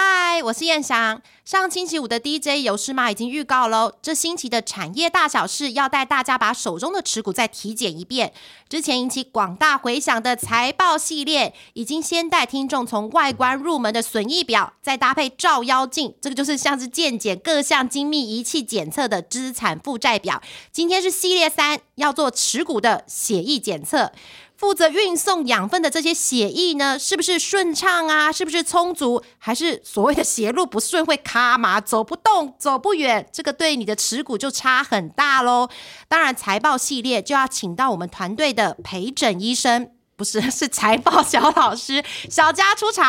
嗨，我是燕翔。上星期五的 DJ 有事吗已经预告喽，这星期的产业大小事要带大家把手中的持股再体检一遍。之前引起广大回响的财报系列，已经先带听众从外观入门的损益表，再搭配照妖镜，这个就是像是健检各项精密仪器检测的资产负债表。今天是系列三，要做持股的血液检测。负责运送养分的这些血液呢，是不是顺畅啊？是不是充足？还是所谓的血路不顺会卡嘛？走不动，走不远？这个对你的持股就差很大喽。当然，财报系列就要请到我们团队的陪诊医生，不是 是财报小老师小佳出场。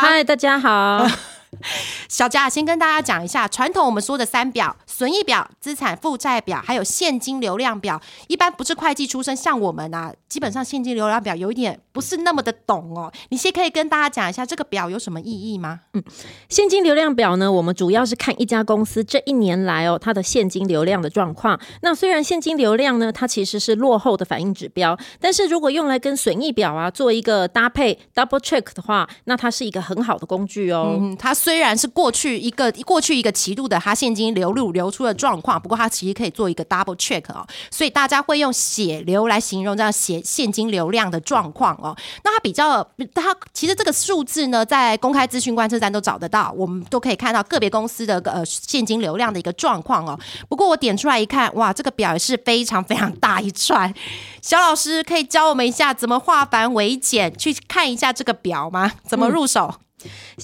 嗨，大家好。小佳，先跟大家讲一下，传统我们说的三表：损益表、资产负债表，还有现金流量表。一般不是会计出身，像我们啊，基本上现金流量表有一点不是那么的懂哦。你先可以跟大家讲一下这个表有什么意义吗？嗯，现金流量表呢，我们主要是看一家公司这一年来哦，它的现金流量的状况。那虽然现金流量呢，它其实是落后的反应指标，但是如果用来跟损益表啊做一个搭配 double check 的话，那它是一个很好的工具哦。嗯，它虽然是过去一个过去一个期度的它现金流入流出的状况，不过它其实可以做一个 double check 哦，所以大家会用血流来形容这样血现金流量的状况哦。那它比较，它其实这个数字呢，在公开资讯观测站都找得到，我们都可以看到个别公司的呃现金流量的一个状况哦。不过我点出来一看，哇，这个表也是非常非常大一串。小老师可以教我们一下怎么化繁为简，去看一下这个表吗？怎么入手？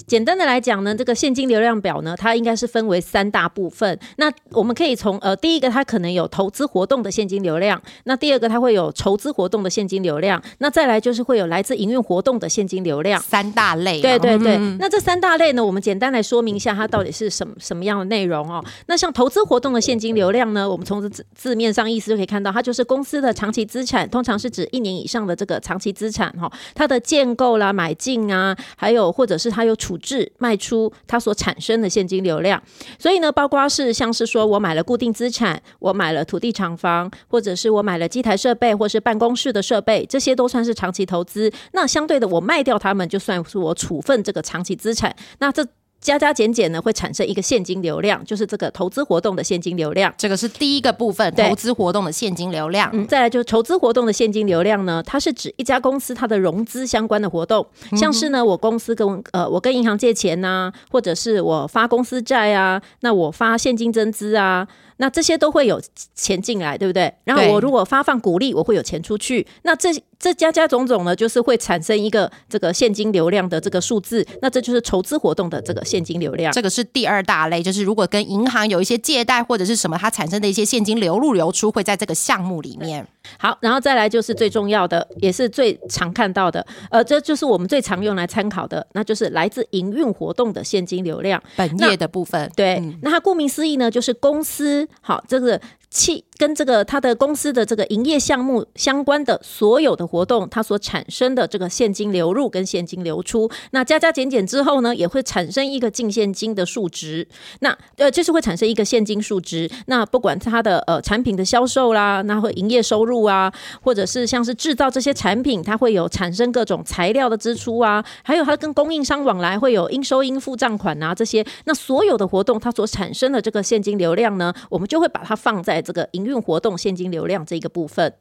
简单的来讲呢，这个现金流量表呢，它应该是分为三大部分。那我们可以从呃，第一个它可能有投资活动的现金流量，那第二个它会有筹资活动的现金流量，那再来就是会有来自营运活动的现金流量，三大类。对对对。那这三大类呢，我们简单来说明一下它到底是什么什么样的内容哦。那像投资活动的现金流量呢，我们从字字面上意思就可以看到，它就是公司的长期资产，通常是指一年以上的这个长期资产哈，它的建构啦、买进啊，还有或者是是它有处置。卖出它所产生的现金流量，所以呢，包括是像是说我买了固定资产，我买了土地厂房，或者是我买了机台设备，或是办公室的设备，这些都算是长期投资。那相对的，我卖掉它们，就算是我处分这个长期资产。那这加加减减呢，会产生一个现金流量，就是这个投资活动的现金流量。这个是第一个部分，投资活动的现金流量。嗯，再来就是投资活动的现金流量呢，它是指一家公司它的融资相关的活动，像是呢，我公司跟呃，我跟银行借钱呐，或者是我发公司债啊，那我发现金增资啊。那这些都会有钱进来，对不对？然后我如果发放股利，我会有钱出去。那这这加加种种呢，就是会产生一个这个现金流量的这个数字。那这就是筹资活动的这个现金流量。这个是第二大类，就是如果跟银行有一些借贷或者是什么，它产生的一些现金流入流出，会在这个项目里面。好，然后再来就是最重要的，也是最常看到的，呃，这就是我们最常用来参考的，那就是来自营运活动的现金流量，本业的部分。对，那它顾名思义呢，就是公司好这个。气跟这个它的公司的这个营业项目相关的所有的活动，它所产生的这个现金流入跟现金流出，那加加减减之后呢，也会产生一个净现金的数值。那呃，就是会产生一个现金数值。那不管它的呃产品的销售啦，那会营业收入啊，或者是像是制造这些产品，它会有产生各种材料的支出啊，还有它跟供应商往来会有应收应付账款啊这些。那所有的活动它所产生的这个现金流量呢，我们就会把它放在。这个营运活动现金流量这个部分，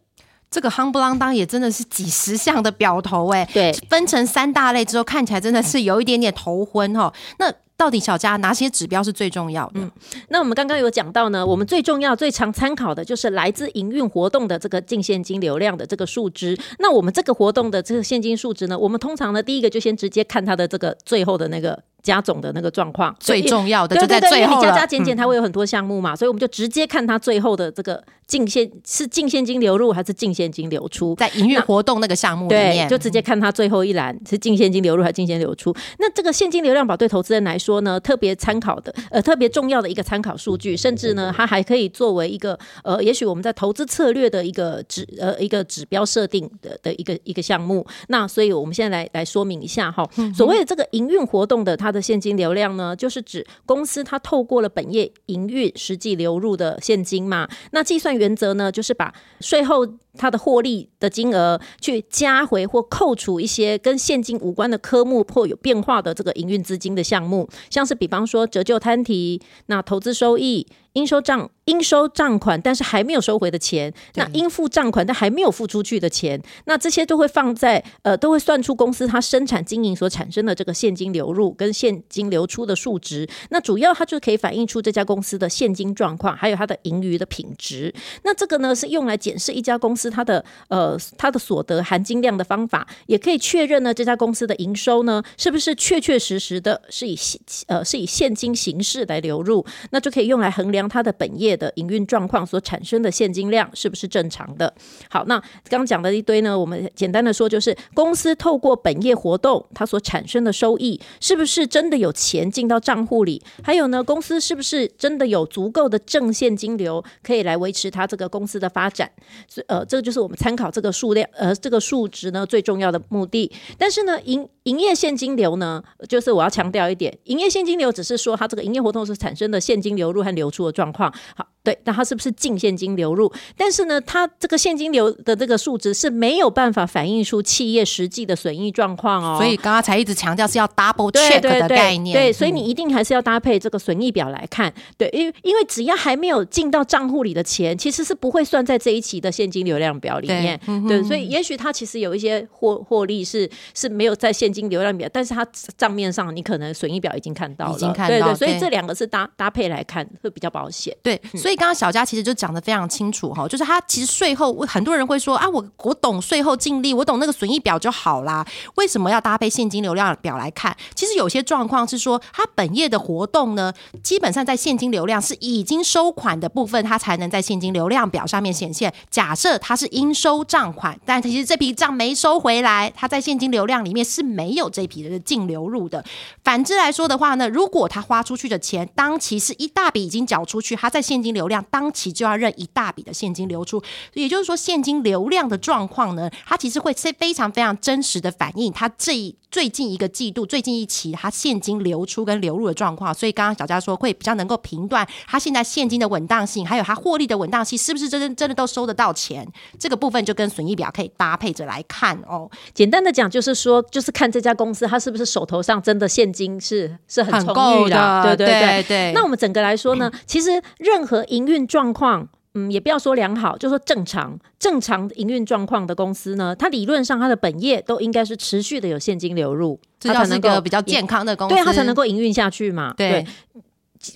这个夯不啷当也真的是几十项的表头哎，对，分成三大类之后，看起来真的是有一点点头昏哈。那到底小佳哪些指标是最重要的？那我们刚刚有讲到呢，我们最重要、最常参考的就是来自营运活动的这个净现金流量的这个数值。那我们这个活动的这个现金数值呢，我们通常呢，第一个就先直接看它的这个最后的那个。加总的那个状况。最重要的就在最后加加减减它会有很多项目嘛，所以我们就直接看它最后的这个净现是净现金流入还是净现金流出，在营运活动那个项目里面，就直接看它最后一栏是净现金流入还是净现流出。那这个现金流量表对投资人来说呢，特别参考的呃特别重要的一个参考数据，甚至呢它还可以作为一个呃也许我们在投资策略的一个指呃一个指标设定的的一个一个项目。那所以我们现在来来说明一下哈，所谓的这个营运活动的它的现金流量呢，就是指公司它透过了本业营运实际流入的现金嘛。那计算原则呢，就是把税后它的获利的金额去加回或扣除一些跟现金无关的科目或有变化的这个营运资金的项目，像是比方说折旧摊提、那投资收益。应收账应收账款，但是还没有收回的钱，那应付账款但还没有付出去的钱，那这些都会放在呃，都会算出公司它生产经营所产生的这个现金流入跟现金流出的数值。那主要它就可以反映出这家公司的现金状况，还有它的盈余的品质。那这个呢是用来检视一家公司它的呃它的所得含金量的方法，也可以确认呢这家公司的营收呢是不是确确实实的是以现呃是以现金形式来流入，那就可以用来衡量。它的本业的营运状况所产生的现金量是不是正常的？好，那刚讲的一堆呢，我们简单的说，就是公司透过本业活动，它所产生的收益是不是真的有钱进到账户里？还有呢，公司是不是真的有足够的正现金流可以来维持它这个公司的发展？所以，呃，这个就是我们参考这个数量，呃，这个数值呢最重要的目的。但是呢，营营业现金流呢，就是我要强调一点，营业现金流只是说它这个营业活动是产生的现金流入和流出状况。好。对，那它是不是净现金流入？但是呢，它这个现金流的这个数值是没有办法反映出企业实际的损益状况哦。所以刚刚才一直强调是要 double check 的概念。对，所以你一定还是要搭配这个损益表来看。对，因为因为只要还没有进到账户里的钱，其实是不会算在这一期的现金流量表里面。对，所以也许它其实有一些获获利是是没有在现金流量表，但是它账面上你可能损益表已经看到了。已经看到。对对，所以这两个是搭搭配来看会比较保险。对，所以。刚刚小佳其实就讲的非常清楚哈，就是他其实税后很多人会说啊，我我懂税后净利，我懂那个损益表就好啦，为什么要搭配现金流量表来看？其实有些状况是说，他本业的活动呢，基本上在现金流量是已经收款的部分，它才能在现金流量表上面显现。假设它是应收账款，但其实这笔账没收回来，它在现金流量里面是没有这笔的净流入的。反之来说的话呢，如果他花出去的钱当期是一大笔已经缴出去，他在现金流流量当期就要认一大笔的现金流出，也就是说现金流量的状况呢，它其实会是非常非常真实的反映它这最近一个季度、最近一期它现金流出跟流入的状况。所以刚刚小佳说会比较能够评断它现在现金的稳当性，还有它获利的稳当性是不是真真真的都收得到钱。这个部分就跟损益表可以搭配着来看哦。简单的讲就是说，就是看这家公司它是不是手头上真的现金是是很充裕的，对对对对。那我们整个来说呢，其实任何营运状况，嗯，也不要说良好，就说正常、正常营运状况的公司呢，它理论上它的本业都应该是持续的有现金流入，它才能够比较健康的公司，对它才能够营运下去嘛，对。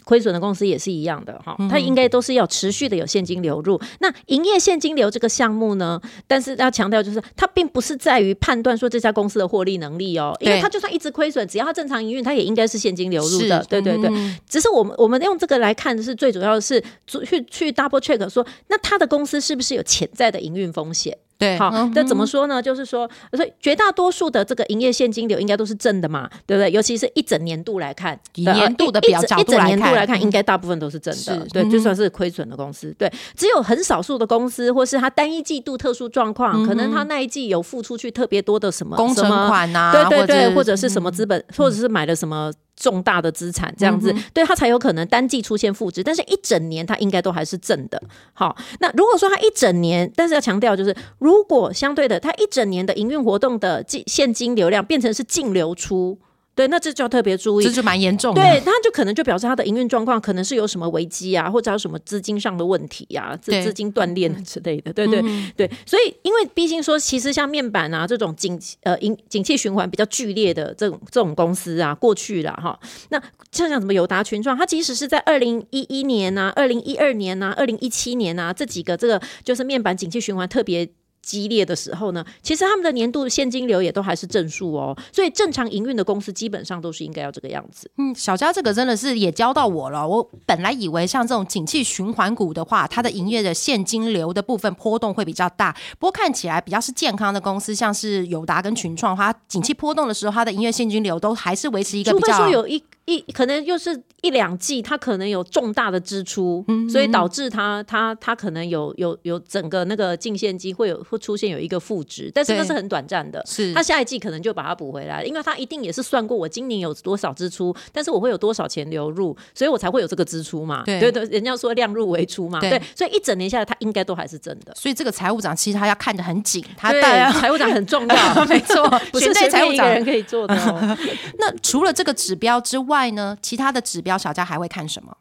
亏损的公司也是一样的哈，它应该都是要持续的有现金流入。那营业现金流这个项目呢，但是要强调就是，它并不是在于判断说这家公司的获利能力哦，因为它就算一直亏损，只要它正常营运，它也应该是现金流入的。对对对，只是我们我们用这个来看的是最主要的是去去 double check 说，那它的公司是不是有潜在的营运风险？对，好，那怎么说呢？就是说，所以绝大多数的这个营业现金流应该都是正的嘛，对不对？尤其是一整年度来看，以年度的表一整年度来看，应该大部分都是正的。对，就算是亏损的公司，对，只有很少数的公司，或是它单一季度特殊状况，可能它那一季有付出去特别多的什么工程款啊，对对对，或者是什么资本，或者是买了什么。重大的资产这样子，对它才有可能单季出现负值，但是一整年它应该都还是正的。好，那如果说它一整年，但是要强调就是，如果相对的，它一整年的营运活动的净现金流量变成是净流出。对，那这就要特别注意，这就蛮严重的。对，他就可能就表示他的营运状况可能是有什么危机啊，或者有什么资金上的问题呀，资资金断裂之类的。对对对，所以因为毕竟说，其实像面板啊这种景呃景景气循环比较剧烈的这种这种公司啊，过去了哈。那像像什么友达群创，它即使是在二零一一年啊、二零一二年啊、二零一七年啊这几个这个就是面板景气循环特别。激烈的时候呢，其实他们的年度现金流也都还是正数哦，所以正常营运的公司基本上都是应该要这个样子。嗯，小佳这个真的是也教到我了。我本来以为像这种景气循环股的话，它的营业的现金流的部分波动会比较大，不过看起来比较是健康的公司，像是友达跟群创，它景气波动的时候，它的营业现金流都还是维持一个比较。除非说有一。一可能又是一两季，他可能有重大的支出，所以导致他他他可能有有有整个那个净现金会有会出现有一个负值，但是那是很短暂的。是它下一季可能就把它补回来了，因为他一定也是算过我今年有多少支出，但是我会有多少钱流入，所以我才会有这个支出嘛。对对对，人家说量入为出嘛，对对，所以一整年下来，他应该都还是真的。所以这个财务长其实他要看得很紧，他对财务长很重要 没错不选是随便一个对财务长人可以做的哦。那除了这个指标之外外呢，其他的指标小佳还会看什么？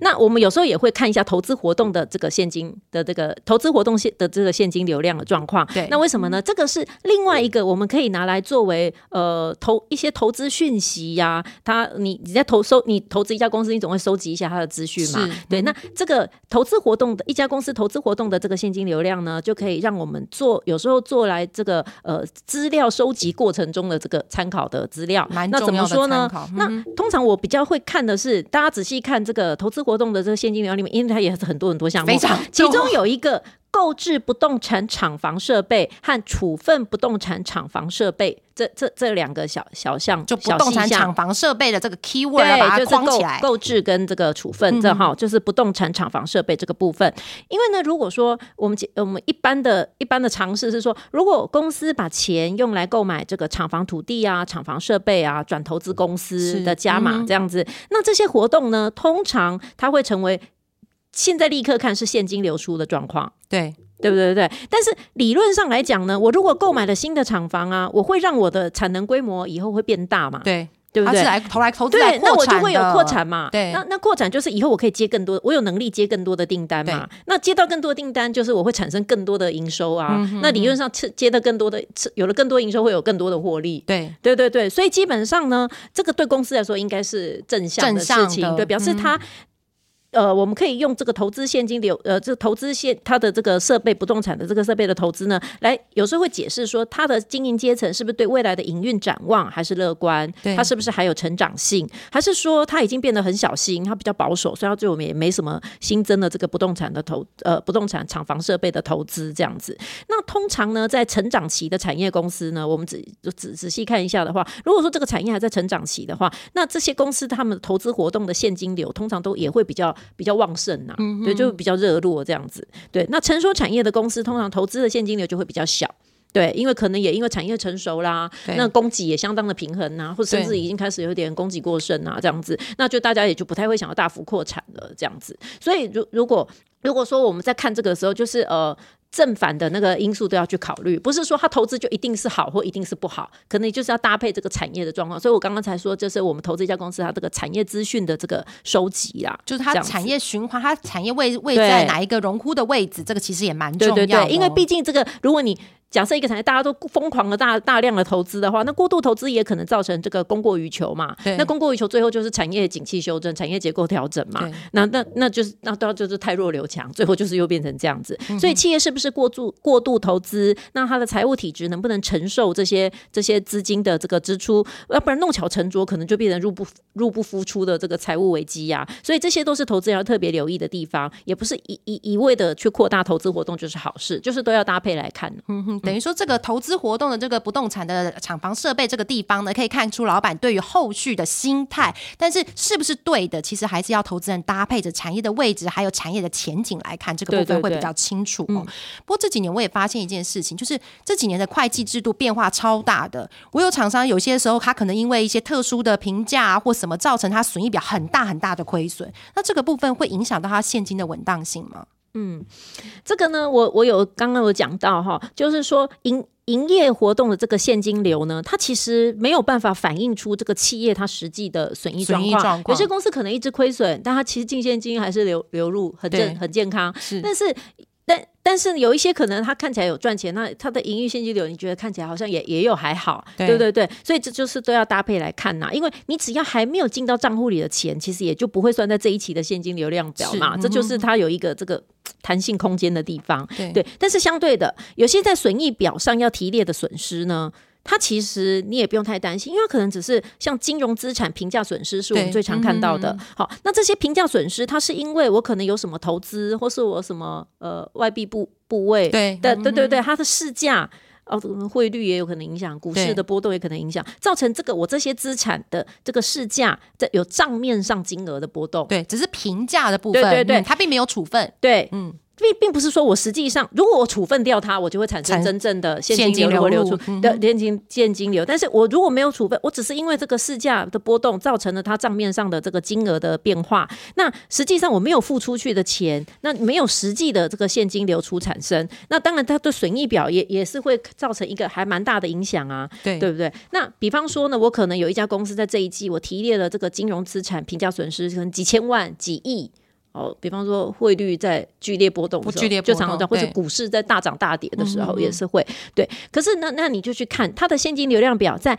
那我们有时候也会看一下投资活动的这个现金的这个投资活动现的这个现金流量的状况。对那为什么呢？这个是另外一个我们可以拿来作为呃投一些投资讯息呀、他你你在投收你投资一家公司，你总会收集一下它的资讯嘛是。对，那这个投资活动的一家公司投资活动的这个现金流量呢，就可以让我们做有时候做来这个呃资料收集过程中的这个参考的资料。那怎么说呢？那通常我比较会看的是，大家仔细看这个投资活动的这个现金流里面，因为它也是很多很多项目，非常其中有一个购置不动产厂房设备和处分不动产厂房设备，这这这两个小小项就不动产厂房设备的这个 keyword 把它对，就是购框起来。购置跟这个处分，这哈就是不动产厂房设备这个部分。因为呢，如果说我们我们一般的一般的尝试是说，如果公司把钱用来购买这个厂房土地啊、厂房设备啊，转投资公司的加码这样子，那这些活动呢，通常它会成为现在立刻看是现金流出的状况。对，对不对？对对？但是理论上来讲呢，我如果购买了新的厂房啊，我会让我的产能规模以后会变大嘛，对，对不对投来投资来对，那扩产我就会有的扩产嘛。对那那扩产就是以后我可以接更多，我有能力接更多的订单嘛。那接到更多的订单，就是我会产生更多的营收啊。嗯那理论上接接的更多的，有了更多营收，会有更多的获利。对对对对，所以基本上呢，这个对公司来说应该是正向的正向的事情，对，表示它。呃，我们可以用这个投资现金流，呃，这投资现它的这个设备不动产的这个设备的投资呢，来有时候会解释说它的经营阶层是不是对未来的营运展望还是乐观，对它是不是还有成长性，还是说它已经变得很小心，它比较保守，所以它对我们也没什么新增的这个不动产的投呃不动产厂房设备的投资这样子。那通常呢，在成长期的产业公司呢，我们仔仔仔细看一下的话，如果说这个产业还在成长期的话，那这些公司他们投资活动的现金流通常都也会比较比较旺盛呐、对，就比较热络这样子。对，那成熟产业的公司通常投资的现金流就会比较小。对，因为可能也因为产业成熟啦，那供给也相当的平衡呐、或甚至已经开始有点供给过剩啊，这样子，那就大家也就不太会想要大幅扩产了，这样子。所以如如果如果说我们在看这个的时候，就是呃。正反的那个因素都要去考虑，不是说他投资就一定是好或一定是不好，可能就是要搭配这个产业的状况。所以我刚刚才说，就是我们投资一家公司它这个产业资讯的这个收集啦，就是它产业循环，它产业位位在哪一个荣枯的位置，这个其实也蛮重要因为毕竟这个，如果你假设一个产业大家都疯狂的大大量的投资的话，那过度投资也可能造成这个供过于求嘛。对那供过于求最后就是产业景气修正、产业结构调整嘛对。那那那就是那到就是太弱留强，最后就是又变成这样子。嗯所以企业是不是过度过度投资？那它的财务体质能不能承受这些这些资金的这个支出？要不然弄巧成拙，可能就变成入不入不敷出的这个财务危机呀、所以这些都是投资人要特别留意的地方，也不是一一一味的去扩大投资活动就是好事，就是都要搭配来看。嗯，等于说这个投资活动的这个不动产的厂房设备这个地方呢，可以看出老板对于后续的心态，但是是不是对的，其实还是要投资人搭配着产业的位置，还有产业的前景来看，这个部分会比较清楚哦。不过这几年我也发现一件事情，就是这几年的会计制度变化超大的。我有厂商有些时候他可能因为一些特殊的评价、啊、或什么，造成他损益表很大很大的亏损，那这个部分会影响到他现金的稳当性吗？这个呢，我我有刚刚有讲到哈，就是说营营业活动的这个现金流呢，它其实没有办法反映出这个企业它实际的损益状况。有些公司可能一直亏损，但它其实净现金还是流流入很对正很健康。但是但但是有一些可能它看起来有赚钱，那它的盈余现金流你觉得看起来好像也也有还好，对对对对，所以这就是都要搭配来看呐、因为你只要还没有进到账户里的钱，其实也就不会算在这一期的现金流量表嘛，是这就是它有一个这个弹性空间的地方。对对，但是相对的，有些在损益表上要提列的损失呢。它其实你也不用太担心，因为它可能只是像金融资产评价损失是我们最常看到的。嗯好，那这些评价损失，它是因为我可能有什么投资，或是我什么呃外币部部位对的，对对对，它的市价。哦，这个汇率也有可能影响，股市的波动也可能影响，造成这个我这些资产的这个市价在有账面上金额的波动。对，只是评价的部分，对对对嗯它并没有处分，对，嗯，并并不是说我实际上，如果我处分掉它，我就会产生真正的现现金金流会流出的现金现金流。但是我如果没有处分，我只是因为这个市价的波动造成了它账面上的这个金额的变化，那实际上我没有付出去的钱，那没有实际的这个现金流出产生，那当然它对损益表也也是会造成一个还蛮大的影响啊。对对不对？那比方说呢，我可能有一家公司在这一季，我提列了这个金融资产评价损失，可能几千万、几亿。哦，比方说汇率在剧烈波动的时候，剧烈波动就常常，或者股市在大涨大跌的时候也是会、对。可是那那你就去看它的现金流量表，在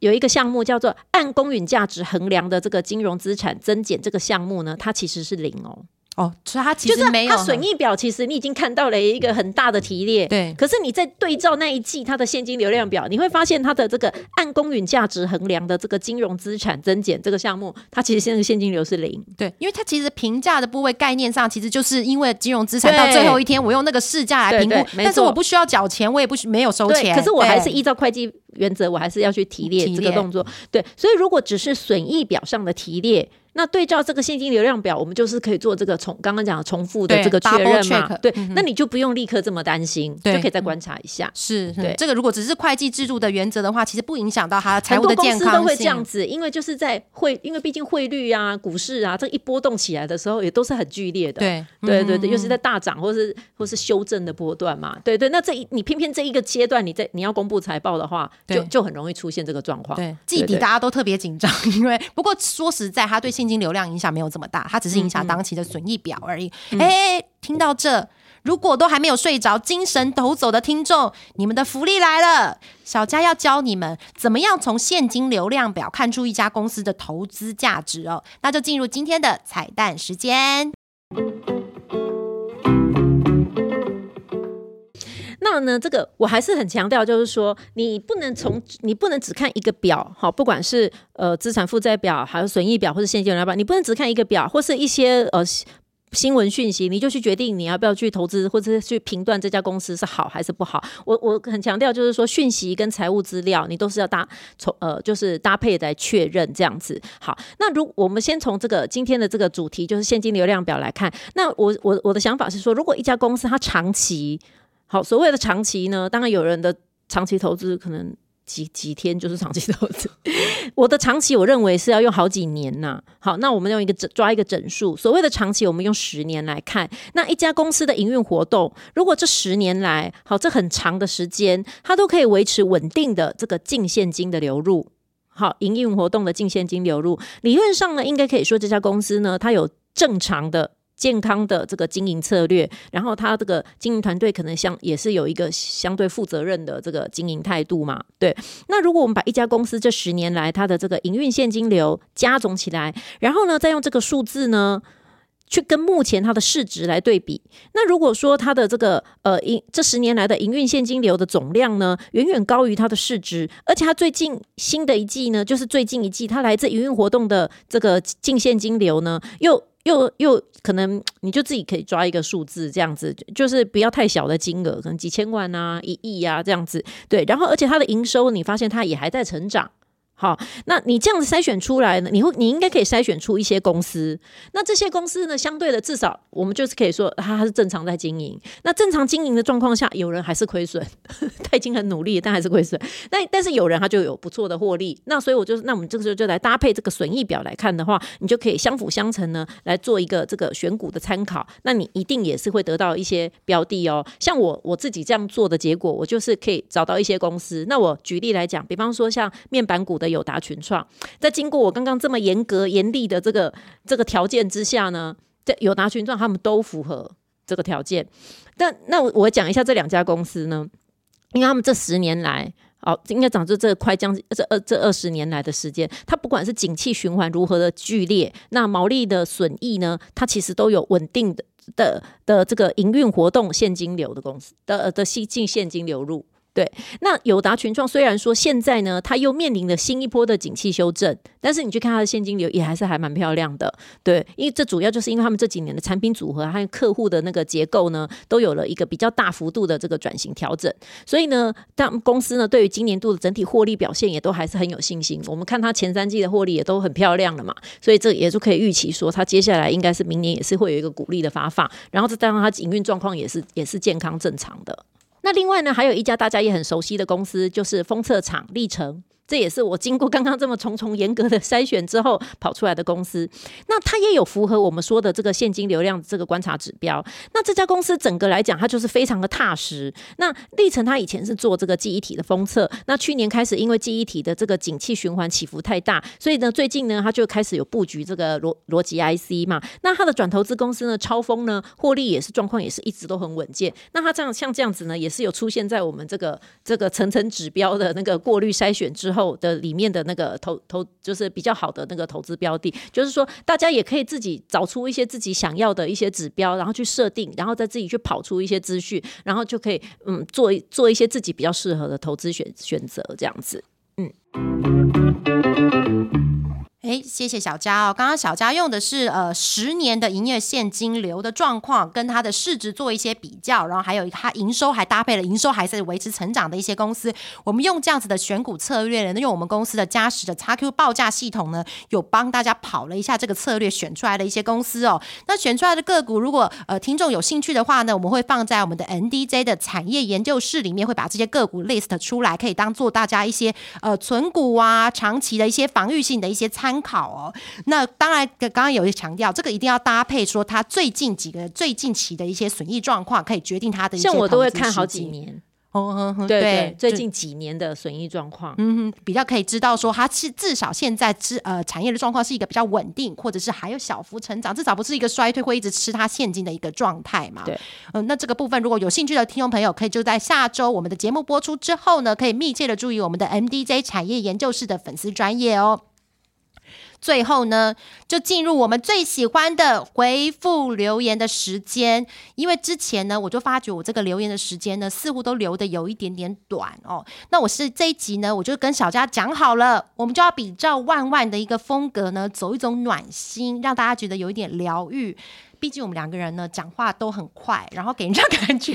有一个项目叫做按公允价值衡量的这个金融资产增减这个项目呢，它其实是零哦。哦，所以它其就是实没有它损益表，其实你已经看到了一个很大的提列，对。可是你在对照那一季它的现金流量表，你会发现它的这个按公允价值衡量的这个金融资产增减这个项目，它其实现在现金流是零。对，因为它其实评价的部位概念上，其实就是因为金融资产到最后一天，我用那个市价来评估但是我不需要缴钱，我也不需没有收对，钱，可是我还是依照会计原则，我还是要去提列提列这个动作。对，所以如果只是损益表上的提列。那对照这个现金流量表，我们就是可以做这个重刚刚讲的重复的对这个确认嘛？对嗯，那你就不用立刻这么担心，就可以再观察一下。是，对嗯这个如果只是会计制度的原则的话，其实不影响到它财务的多公司健康性。都会这样子，因为就是在汇，因为毕竟汇率啊、股市啊，这一波动起来的时候，也都是很剧烈的。对对对对，嗯尤其在大涨或是或是修正的波段嘛，对对。那这一你偏偏这一个阶段，你在你要公布财报的话，就就很容易出现这个状况。对，季底大家都特别紧张，因为不过说实在，它对现金流量影响没有这么大，它只是影嗯响当期的损益表而已。哎、听到这，如果都还没有睡着、精神抖擞的听众，你们的福利来了！小佳要教你们怎么样从现金流量表看出一家公司的投资价值哦。那就进入今天的彩蛋时间。那呢，这个我还是很强调，就是说，你不能从你不能只看一个表，好，不管是呃资产负债表，还有损益表或者现金流量表，你不能只看一个表，或是一些呃。新闻讯息，你就去决定你要不要去投资，或者是去评断这家公司是好还是不好。我我很强调，就是说讯息跟财务资料，你都是要搭从呃，就是搭配来确认这样子。好，那如我们先从这个今天的这个主题，就是现金流量表来看，那我我我的想法是说，如果一家公司它长期好，所谓的长期呢，当然有人的长期投资可能几几天就是长期投资，我的长期我认为是要用好几年呐、好，那我们用一个整抓一个整数，所谓的长期我们用十年来看，那一家公司的营运活动，如果这十年来好这很长的时间，它都可以维持稳定的这个净现金的流入。好，营运活动的净现金流入，理论上呢，应该可以说这家公司呢，它有正常的健康的这个经营策略，然后他这个经营团队可能相也是有一个相对负责任的这个经营态度嘛。对，那如果我们把一家公司这十年来它的这个营运现金流加总起来，然后呢，再用这个数字呢。去跟目前它的市值来对比，那如果说它的这个呃营这十年来的营运现金流的总量呢，远远高于它的市值，而且它最近新的一季呢，就是最近一季它来自营运活动的这个净现金流呢，又又又可能你就自己可以抓一个数字，这样子就是不要太小的金额，可能几千万啊、一亿啊这样子，对，然后而且它的营收你发现它也还在成长。好，那你这样子筛选出来呢？你会，你应该可以筛选出一些公司。那这些公司呢，相对的，至少我们就是可以说，它它是正常在经营。那正常经营的状况下，有人还是亏损，他已经很努力，但还是亏损。那但是有人他就有不错的获利。那所以我就是，那我们这个时候就来搭配这个损益表来看的话，你就可以相辅相成呢，来做一个这个选股的参考。那你一定也是会得到一些标的哦。像我我自己这样做的结果，我就是可以找到一些公司。那我举例来讲，比方说像面板股的友达群创，在经过我刚刚这么严格严厉的这个这个条件之下呢，在友达群创他们都符合这个条件。但那我讲一下这两家公司呢，因为他们这十年来。哦，应该讲就这快将近这二这二十年来的时间，它不管是景气循环如何的剧烈，那毛利的损益呢，它其实都有稳定的的的这个营运活动现金流的公司的的现净现金流入。对，那友达群创虽然说现在呢，它又面临了新一波的景气修正，但是你去看它的现金流也还是还蛮漂亮的。对，因为这主要就是因为他们这几年的产品组合还有客户的那个结构呢，都有了一个比较大幅度的这个转型调整。所以呢，当公司呢对于今年度的整体获利表现也都还是很有信心。我们看它前三季的获利也都很漂亮了嘛，所以这也就可以预期说，它接下来应该是明年也是会有一个鼓励的发放，然后再加上它营运状况也是也是健康正常的。那另外呢，还有一家大家也很熟悉的公司，就是封测厂历程。这也是我经过刚刚这么重重严格的筛选之后跑出来的公司。那它也有符合我们说的这个现金流量这个观察指标。那这家公司整个来讲，它就是非常的踏实。那历程它以前是做这个记忆体的封测，那去年开始因为记忆体的这个景气循环起伏太大，所以呢最近呢它就开始有布局这个逻逻辑 IC 嘛。那它的转投资公司呢超风呢获利也是状况也是一直都很稳健。那它这样像这样子呢，也是有出现在我们这个这个层层指标的那个过滤筛选之后。的里面的那个投投就是比较好的那个投资标的，就是说大家也可以自己找出一些自己想要的一些指标，然后去设定，然后再自己去跑出一些资讯，然后就可以嗯做做一些自己比较适合的投资选选择这样子，嗯。哎，谢谢小佳哦。刚刚小佳用的是呃十年的营业现金流的状况，跟它的市值做一些比较，然后还有它营收还搭配了营收还是维持成长的一些公司。我们用这样子的选股策略呢，用我们公司的嘉实的 XQ 报价系统呢，有帮大家跑了一下这个策略，选出来的一些公司哦。那选出来的个股，如果呃听众有兴趣的话呢，我们会放在我们的 NDJ 的产业研究室里面，会把这些个股 list 出来，可以当做大家一些呃存股啊、长期的一些防御性的一些参。参考哦，那当然，刚刚有强调，这个一定要搭配说，他最近几个最近期的一些损益状况，可以决定他的。像我都会看好几年。哦，对对，最近几年的损益状况，嗯，比较可以知道说，它是至少现在之呃产业的状况是一个比较稳定，或者是还有小幅成长，至少不是一个衰退，会一直吃它现金的一个状态嘛。对，嗯，那这个部分如果有兴趣的听众朋友，可以就在下周我们的节目播出之后呢，可以密切的注意我们的 MDJ 产业研究室的粉丝专业哦。最后呢，就进入我们最喜欢的回复留言的时间。因为之前呢，我就发觉我这个留言的时间呢，似乎都留的有一点点短哦。那我是这一集呢，我就跟小佳讲好了，我们就要比照万万的一个风格呢，走一种暖心，让大家觉得有一点疗愈。毕竟我们两个人呢，讲话都很快，然后给人家感觉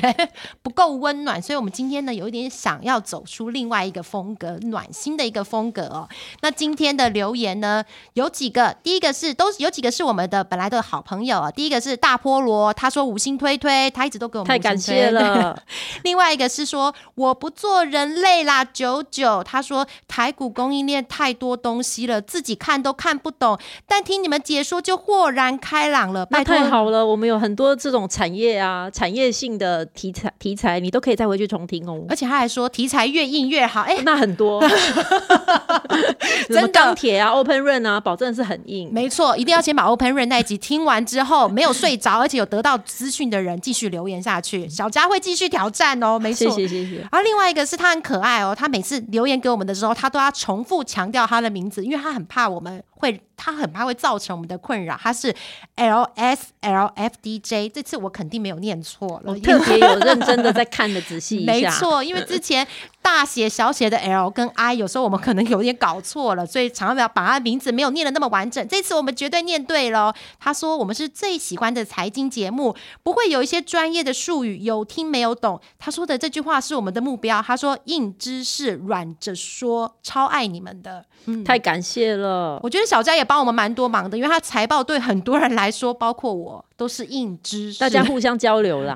不够温暖，所以我们今天呢，有一点想要走出另外一个风格，暖心的一个风格哦。那今天的留言呢，有几个，第一个是都有几个是我们的本来的好朋友啊。第一个是大菠萝，他说五星推推，他一直都给我们太感谢了。另外一个是说我不做人类啦，九九，他说台股供应链太多东西了，自己看都看不懂，但听你们解说就豁然开朗了。那太好。了，我们有很多这种产业啊，产业性的题材题材，你都可以再回去重听哦。而且他还说题材越硬越好，哎，那很多，真的钢铁啊，Open Run 啊，保证是很硬。没错，一定要先把 Open Run 那一集听完之后，没有睡着，而且有得到资讯的人继续留言下去。小佳会继续挑战哦，没错，谢谢谢谢。然后另外一个是他很可爱哦，他每次留言给我们的时候，他都要重复强调他的名字，因为他很怕我们会。他很怕会造成我们的困扰，他是 L S L F D J，这次我肯定没有念错了，特别有认真的在看的仔细一下，没错，因为之前。大写小写的 L 跟 I，有时候我们可能有点搞错了，所以常常要把他名字没有念的那么完整。这次我们绝对念对了。他说我们是最喜欢的财经节目，不会有一些专业的术语有听没有懂。他说的这句话是我们的目标。他说硬知识软着说，超爱你们的，嗯太感谢了。我觉得小佳也帮我们蛮多忙的，因为他财报对很多人来说，包括我都是硬知识，大家互相交流啦。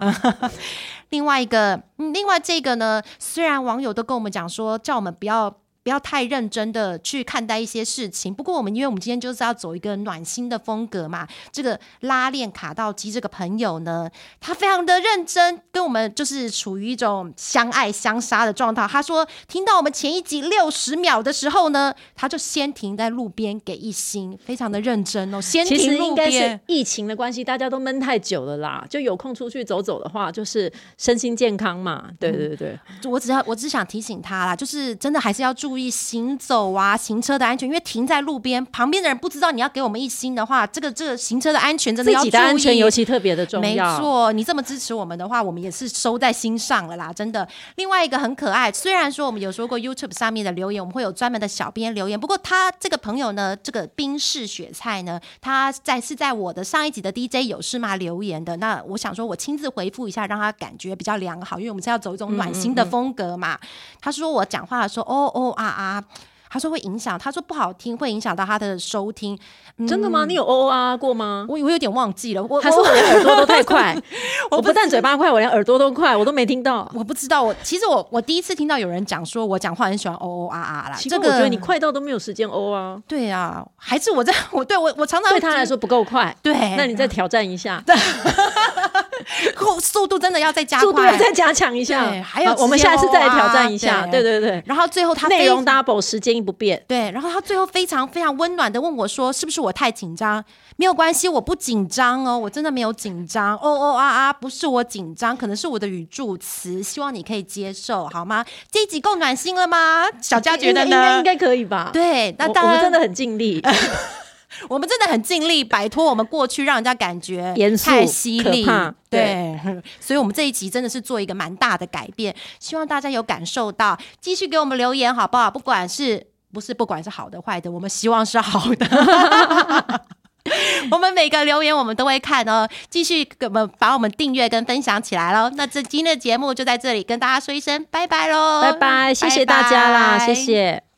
另外一个，另外这个呢，虽然网友都跟我们讲说，叫我们不要。不要太认真的去看待一些事情。不过我们因为我们今天就是要走一个暖心的风格嘛，这个拉链卡到机这个朋友呢，他非常的认真，跟我们就是处于一种相爱相杀的状态。他说听到我们前一集六十秒的时候呢，他就先停在路边给一星，非常的认真哦。先停路边。疫情的关系，大家都闷太久了啦，就有空出去走走的话，就是身心健康嘛。对对对，我只要我只想提醒他啦，就是真的还是要注。注意行走啊、行车的安全，因为停在路边，旁边的人不知道你要给我们一星的话，这个这个行车的安全真的要自己的安全注意尤其特别的重要没。错，你这么支持我们的话，我们也是收在心上了啦，真的。另外一个很可爱，虽然说我们有说过 YouTube 上面的留言，我们会有专门的小编留言，不过他这个朋友呢，这个冰室雪菜呢，他在是在我的上一集的 DJ 有事吗留言的。那我想说，我亲自回复一下，让他感觉比较良好，因为我们是要走一种暖心的风格嘛。他说我讲话的时候，哦哦啊啊。他说会影响，他说不好听，会影响到他的收听。嗯真的吗？你有哦哦啊啊过吗？我我有点忘记了，我还是我连耳朵都太 快？我我不但嘴巴快，我连耳朵都快，我都没听到。我不知道，我其实我我第一次听到有人讲说我讲话很喜欢哦哦啊啊啦，奇怪，这个我觉得你快到都没有时间哦啊。对啊，还是我在我对我我常常对他来说不够快，对，那你再挑战一下，速度真的要再加速度要快，再加强一下。对还有好我们下次再来挑战一下。对对对对，然后最后他非内容 double，时间不变。对，然后他最后非常非常温暖的问我说：“是不是我太紧张？没有关系，我不紧张哦，我真的没有紧张。哦哦啊啊，不是我紧张，可能是我的语助词，希望你可以接受，好吗？这一集够暖心了吗？小佳觉得应该应该应？该可以吧？，对，那我当然我们真的很尽力。我们真的很尽力摆脱我们过去让人家感觉严肃太犀利对，所以我们这一集真的是做一个蛮大的改变，希望大家有感受到，继续给我们留言好不好？不管是不是不管是好的坏的，我们希望是好的。我们每个留言我们都会看哦，继续给我们把我们订阅跟分享起来喽。那这今天的节目就在这里跟大家说一声拜拜喽，拜拜，谢谢大家啦，谢谢。